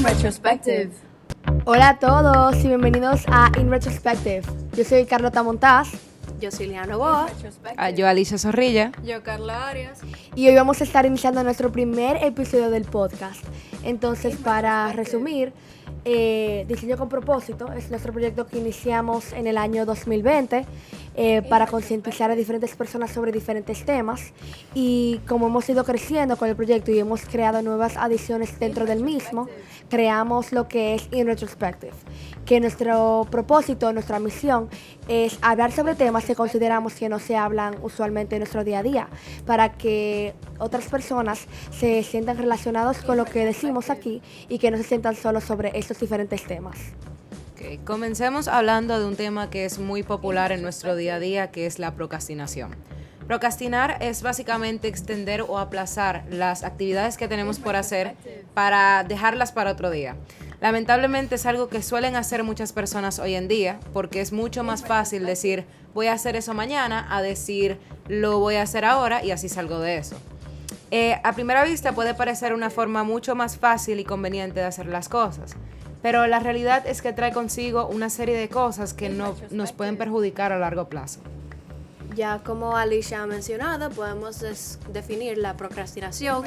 In Retrospective. Hola a todos y bienvenidos a In Retrospective. Yo soy Carlota Montaz Yo soy Liana Boa. Ah, yo Alicia Zorrilla. Yo, Carla Arias. y hoy vamos a estar iniciando nuestro primer episodio del podcast. Entonces, para resumir, eh, Diseño con propósito es nuestro proyecto que iniciamos en el año 2020 eh, para concientizar a diferentes personas sobre diferentes temas y como hemos ido creciendo con el proyecto y hemos creado nuevas adiciones dentro del mismo, creamos lo que es In Retrospective, que nuestro propósito, nuestra misión es hablar sobre temas que consideramos que no se hablan usualmente en nuestro día a día, para que otras personas se sientan relacionados con lo que decimos aquí y que no se sientan solos sobre estos diferentes temas. Comencemos hablando de un tema que es muy popular en nuestro día a día, que es la procrastinación. Procrastinar es básicamente extender o aplazar las actividades que tenemos por hacer para dejarlas para otro día. Lamentablemente es algo que suelen hacer muchas personas hoy en día porque es mucho más fácil decir voy a hacer eso mañana a decir lo voy a hacer ahora y así salgo de eso. Eh, a primera vista puede parecer una forma mucho más fácil y conveniente de hacer las cosas, pero la realidad es que trae consigo una serie de cosas que no, nos pueden perjudicar a largo plazo. Ya como Alicia ha mencionado, podemos definir la procrastinación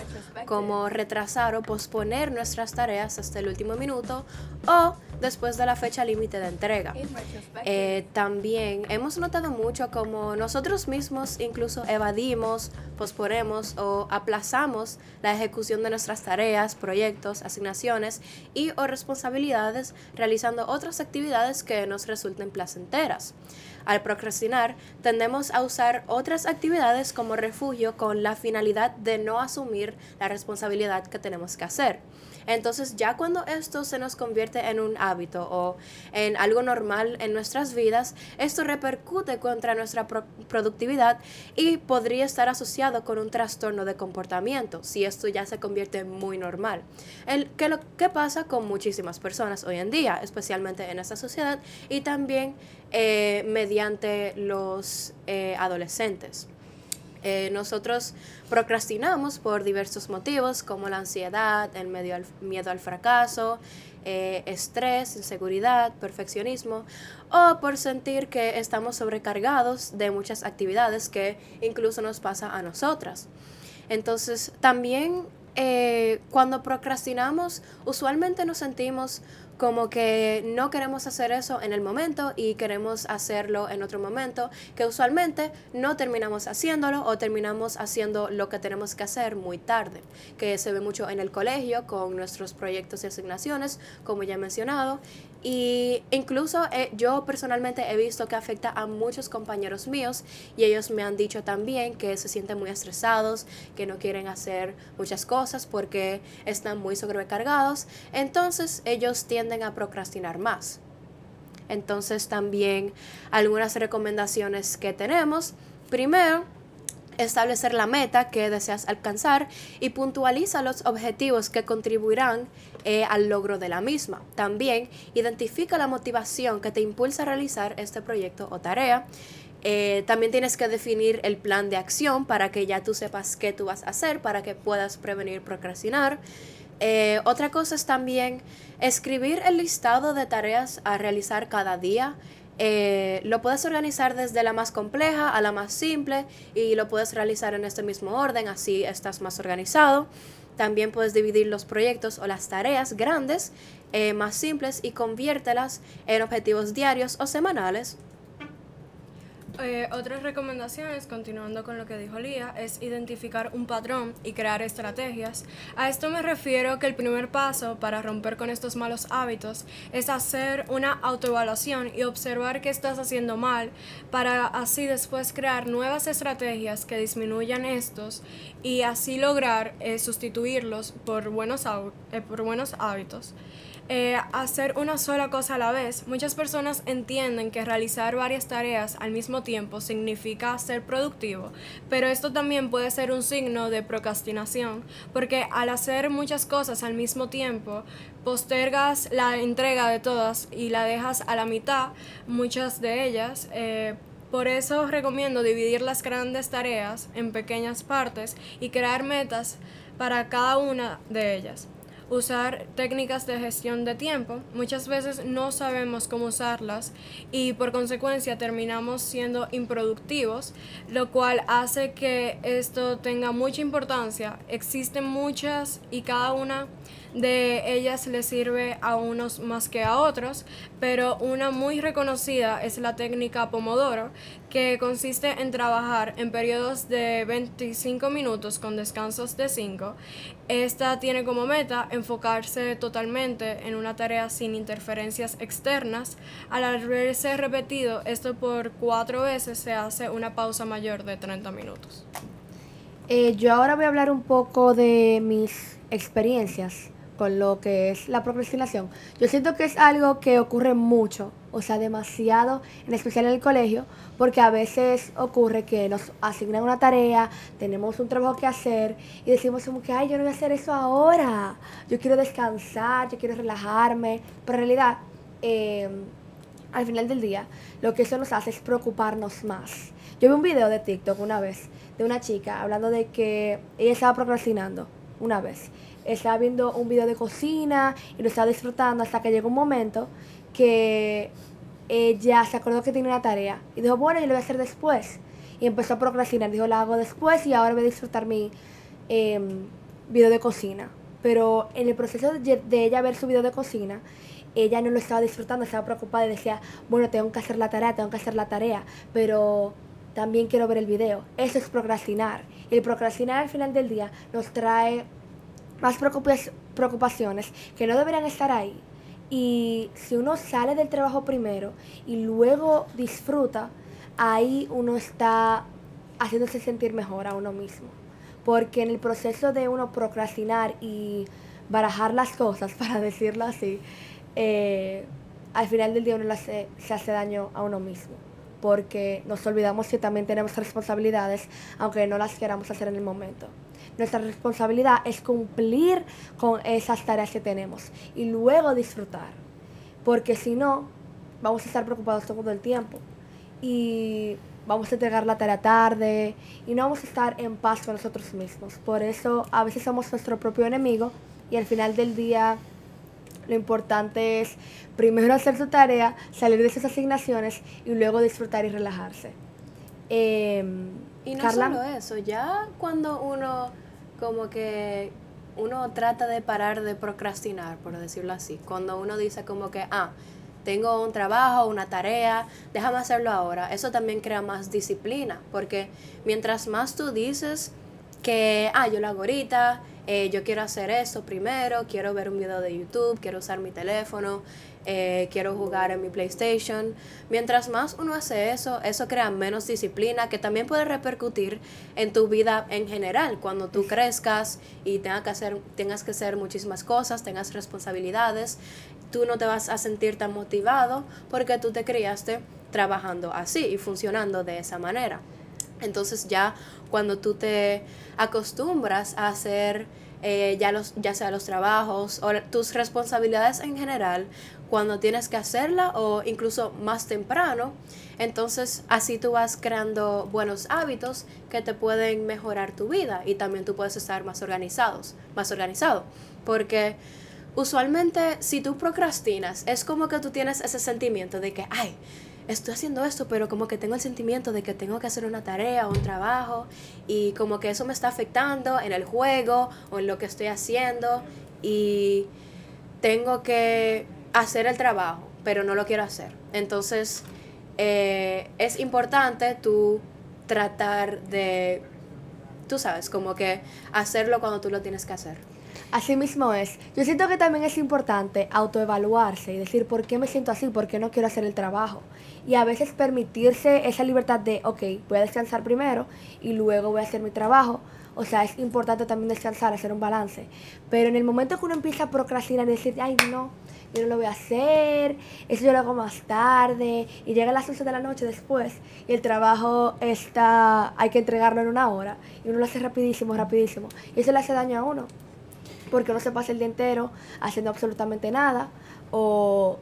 como retrasar o posponer nuestras tareas hasta el último minuto o después de la fecha límite de entrega. Eh, también hemos notado mucho como nosotros mismos incluso evadimos, posponemos o aplazamos la ejecución de nuestras tareas, proyectos, asignaciones y o responsabilidades realizando otras actividades que nos resulten placenteras. Al procrastinar, tendemos a usar otras actividades como refugio con la finalidad de no asumir la responsabilidad que tenemos que hacer. Entonces ya cuando esto se nos convierte en un hábito o en algo normal en nuestras vidas, esto repercute contra nuestra pro- productividad y podría estar asociado con un trastorno de comportamiento si esto ya se convierte muy normal. El, que lo que pasa con muchísimas personas hoy en día, especialmente en esta sociedad y también eh, mediante los eh, adolescentes. Eh, nosotros procrastinamos por diversos motivos como la ansiedad, el medio al- miedo al fracaso, eh, estrés, inseguridad, perfeccionismo o por sentir que estamos sobrecargados de muchas actividades que incluso nos pasa a nosotras. Entonces, también eh, cuando procrastinamos, usualmente nos sentimos como que no queremos hacer eso en el momento y queremos hacerlo en otro momento, que usualmente no terminamos haciéndolo o terminamos haciendo lo que tenemos que hacer muy tarde, que se ve mucho en el colegio con nuestros proyectos y asignaciones, como ya he mencionado, y incluso eh, yo personalmente he visto que afecta a muchos compañeros míos y ellos me han dicho también que se sienten muy estresados, que no quieren hacer muchas cosas porque están muy sobrecargados. Entonces ellos tienden a procrastinar más. Entonces también algunas recomendaciones que tenemos. Primero, establecer la meta que deseas alcanzar y puntualiza los objetivos que contribuirán eh, al logro de la misma. También identifica la motivación que te impulsa a realizar este proyecto o tarea. Eh, también tienes que definir el plan de acción para que ya tú sepas qué tú vas a hacer para que puedas prevenir procrastinar. Eh, otra cosa es también escribir el listado de tareas a realizar cada día. Eh, lo puedes organizar desde la más compleja a la más simple y lo puedes realizar en este mismo orden, así estás más organizado. También puedes dividir los proyectos o las tareas grandes eh, más simples y conviértelas en objetivos diarios o semanales. Eh, otras recomendaciones, continuando con lo que dijo Lía, es identificar un patrón y crear estrategias. A esto me refiero que el primer paso para romper con estos malos hábitos es hacer una autoevaluación y observar qué estás haciendo mal para así después crear nuevas estrategias que disminuyan estos y así lograr eh, sustituirlos por buenos, eh, por buenos hábitos. Eh, hacer una sola cosa a la vez. Muchas personas entienden que realizar varias tareas al mismo tiempo significa ser productivo, pero esto también puede ser un signo de procrastinación, porque al hacer muchas cosas al mismo tiempo, postergas la entrega de todas y la dejas a la mitad, muchas de ellas. eh, por eso recomiendo dividir las grandes tareas en pequeñas partes y crear metas para cada una de ellas. Usar técnicas de gestión de tiempo. Muchas veces no sabemos cómo usarlas y por consecuencia terminamos siendo improductivos, lo cual hace que esto tenga mucha importancia. Existen muchas y cada una de ellas le sirve a unos más que a otros, pero una muy reconocida es la técnica Pomodoro, que consiste en trabajar en periodos de 25 minutos con descansos de 5. Esta tiene como meta enfocarse totalmente en una tarea sin interferencias externas. Al haberse repetido esto por cuatro veces, se hace una pausa mayor de 30 minutos. Eh, yo ahora voy a hablar un poco de mis experiencias con lo que es la procrastinación. Yo siento que es algo que ocurre mucho, o sea, demasiado, en especial en el colegio, porque a veces ocurre que nos asignan una tarea, tenemos un trabajo que hacer y decimos como que, ay, yo no voy a hacer eso ahora, yo quiero descansar, yo quiero relajarme, pero en realidad, eh, al final del día, lo que eso nos hace es preocuparnos más. Yo vi un video de TikTok una vez de una chica hablando de que ella estaba procrastinando una vez estaba viendo un video de cocina y lo estaba disfrutando hasta que llegó un momento que ella se acordó que tenía una tarea y dijo, bueno, yo lo voy a hacer después. Y empezó a procrastinar, dijo, la hago después y ahora voy a disfrutar mi em, video de cocina. Pero en el proceso de, de ella ver su video de cocina, ella no lo estaba disfrutando, estaba preocupada y decía, bueno, tengo que hacer la tarea, tengo que hacer la tarea, pero también quiero ver el video. Eso es procrastinar. Y el procrastinar al final del día nos trae más preocupaciones que no deberían estar ahí. Y si uno sale del trabajo primero y luego disfruta, ahí uno está haciéndose sentir mejor a uno mismo. Porque en el proceso de uno procrastinar y barajar las cosas, para decirlo así, eh, al final del día uno se hace daño a uno mismo. Porque nos olvidamos que también tenemos responsabilidades, aunque no las queramos hacer en el momento. Nuestra responsabilidad es cumplir con esas tareas que tenemos y luego disfrutar. Porque si no, vamos a estar preocupados todo el tiempo. Y vamos a entregar la tarea tarde y no vamos a estar en paz con nosotros mismos. Por eso a veces somos nuestro propio enemigo y al final del día lo importante es primero hacer su tarea, salir de esas asignaciones y luego disfrutar y relajarse. Em, y no solo eso, ya cuando uno como que uno trata de parar de procrastinar, por decirlo así. Cuando uno dice como que, ah, tengo un trabajo, una tarea, déjame hacerlo ahora. Eso también crea más disciplina, porque mientras más tú dices que, ah, yo lo hago ahorita, eh, yo quiero hacer eso primero, quiero ver un video de YouTube, quiero usar mi teléfono, eh, quiero jugar en mi PlayStation. Mientras más uno hace eso, eso crea menos disciplina que también puede repercutir en tu vida en general. Cuando tú crezcas y tengas que hacer, tengas que hacer muchísimas cosas, tengas responsabilidades, tú no te vas a sentir tan motivado porque tú te criaste trabajando así y funcionando de esa manera. Entonces ya cuando tú te acostumbras a hacer eh, ya, los, ya sea los trabajos o tus responsabilidades en general, cuando tienes que hacerla o incluso más temprano, entonces así tú vas creando buenos hábitos que te pueden mejorar tu vida y también tú puedes estar más organizados, más organizado, porque usualmente si tú procrastinas es como que tú tienes ese sentimiento de que, ay, estoy haciendo esto, pero como que tengo el sentimiento de que tengo que hacer una tarea o un trabajo y como que eso me está afectando en el juego o en lo que estoy haciendo y tengo que hacer el trabajo, pero no lo quiero hacer. Entonces, eh, es importante tú tratar de, tú sabes, como que hacerlo cuando tú lo tienes que hacer. Así mismo es. Yo siento que también es importante autoevaluarse y decir por qué me siento así, por qué no quiero hacer el trabajo. Y a veces permitirse esa libertad de, ok, voy a descansar primero y luego voy a hacer mi trabajo. O sea, es importante también descansar, hacer un balance. Pero en el momento que uno empieza a procrastinar y decir, ay, no, yo no lo voy a hacer, eso yo lo hago más tarde, y llega a las 11 de la noche después, y el trabajo está, hay que entregarlo en una hora, y uno lo hace rapidísimo, rapidísimo, y eso le hace daño a uno porque no se pasa el día entero haciendo absolutamente nada o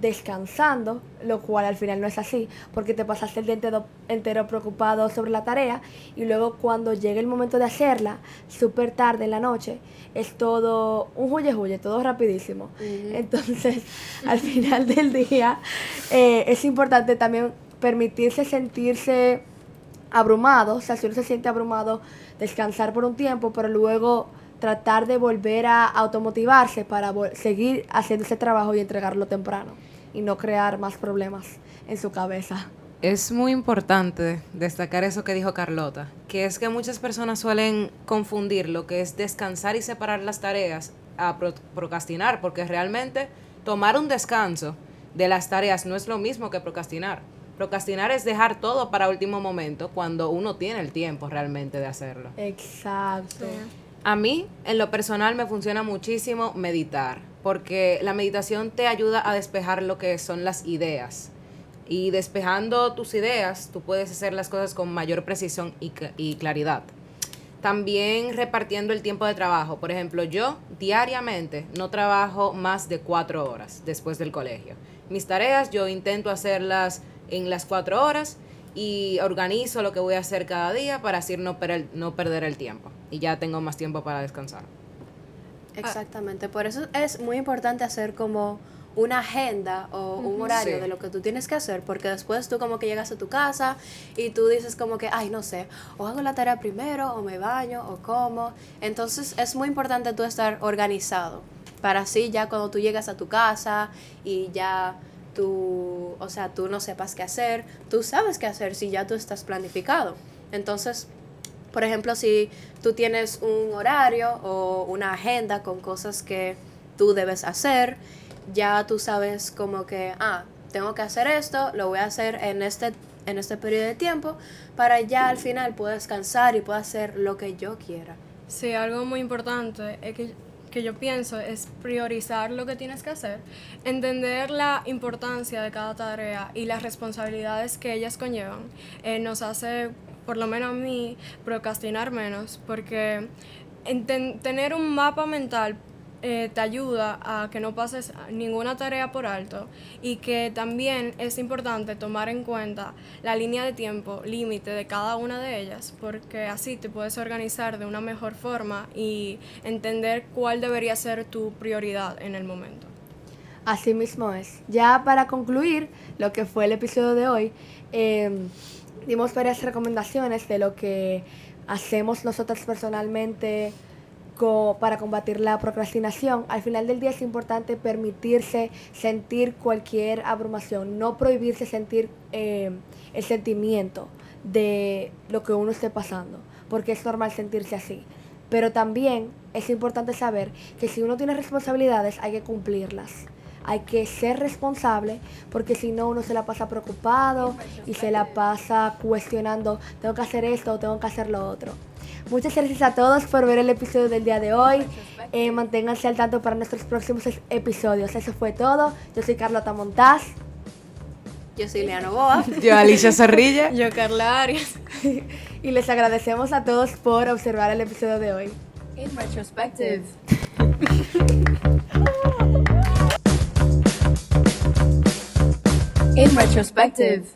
descansando, lo cual al final no es así, porque te pasaste el día entero, entero preocupado sobre la tarea y luego cuando llegue el momento de hacerla, súper tarde en la noche, es todo un huye huye, todo rapidísimo. Entonces, al final del día, eh, es importante también permitirse sentirse abrumado, o sea, si uno se siente abrumado, descansar por un tiempo, pero luego tratar de volver a automotivarse para seguir haciendo ese trabajo y entregarlo temprano y no crear más problemas en su cabeza. Es muy importante destacar eso que dijo Carlota, que es que muchas personas suelen confundir lo que es descansar y separar las tareas a procrastinar, porque realmente tomar un descanso de las tareas no es lo mismo que procrastinar. Procrastinar es dejar todo para último momento cuando uno tiene el tiempo realmente de hacerlo. Exacto. A mí, en lo personal, me funciona muchísimo meditar, porque la meditación te ayuda a despejar lo que son las ideas. Y despejando tus ideas, tú puedes hacer las cosas con mayor precisión y, y claridad. También repartiendo el tiempo de trabajo. Por ejemplo, yo diariamente no trabajo más de cuatro horas después del colegio. Mis tareas yo intento hacerlas en las cuatro horas y organizo lo que voy a hacer cada día para así no, no perder el tiempo y ya tengo más tiempo para descansar. Exactamente, por eso es muy importante hacer como una agenda o un horario de lo que tú tienes que hacer, porque después tú como que llegas a tu casa y tú dices como que, ay, no sé, o hago la tarea primero, o me baño, o como. Entonces es muy importante tú estar organizado, para así ya cuando tú llegas a tu casa y ya tú, o sea, tú no sepas qué hacer, tú sabes qué hacer si ya tú estás planificado. Entonces, por ejemplo, si tú tienes un horario o una agenda con cosas que tú debes hacer, ya tú sabes como que, ah, tengo que hacer esto, lo voy a hacer en este, en este periodo de tiempo, para ya al final poder descansar y poder hacer lo que yo quiera. Sí, algo muy importante es que que yo pienso es priorizar lo que tienes que hacer, entender la importancia de cada tarea y las responsabilidades que ellas conllevan, eh, nos hace, por lo menos a mí, procrastinar menos, porque tener un mapa mental eh, te ayuda a que no pases ninguna tarea por alto y que también es importante tomar en cuenta la línea de tiempo límite de cada una de ellas porque así te puedes organizar de una mejor forma y entender cuál debería ser tu prioridad en el momento. Así mismo es. Ya para concluir lo que fue el episodio de hoy, em, dimos varias recomendaciones de lo que hacemos nosotras personalmente para combatir la procrastinación. Al final del día es importante permitirse sentir cualquier abrumación, no prohibirse sentir eh, el sentimiento de lo que uno esté pasando, porque es normal sentirse así. Pero también es importante saber que si uno tiene responsabilidades hay que cumplirlas. Hay que ser responsable porque si no uno se la pasa preocupado y se la pasa cuestionando, tengo que hacer esto o tengo que hacer lo otro. Muchas gracias a todos por ver el episodio del día de hoy. Eh, manténganse al tanto para nuestros próximos episodios. Eso fue todo. Yo soy Carlota Montaz. Yo soy Leano Boa. Yo Alicia Zorrilla. Yo Carla Arias. y les agradecemos a todos por observar el episodio de hoy. In retrospective. In retrospective.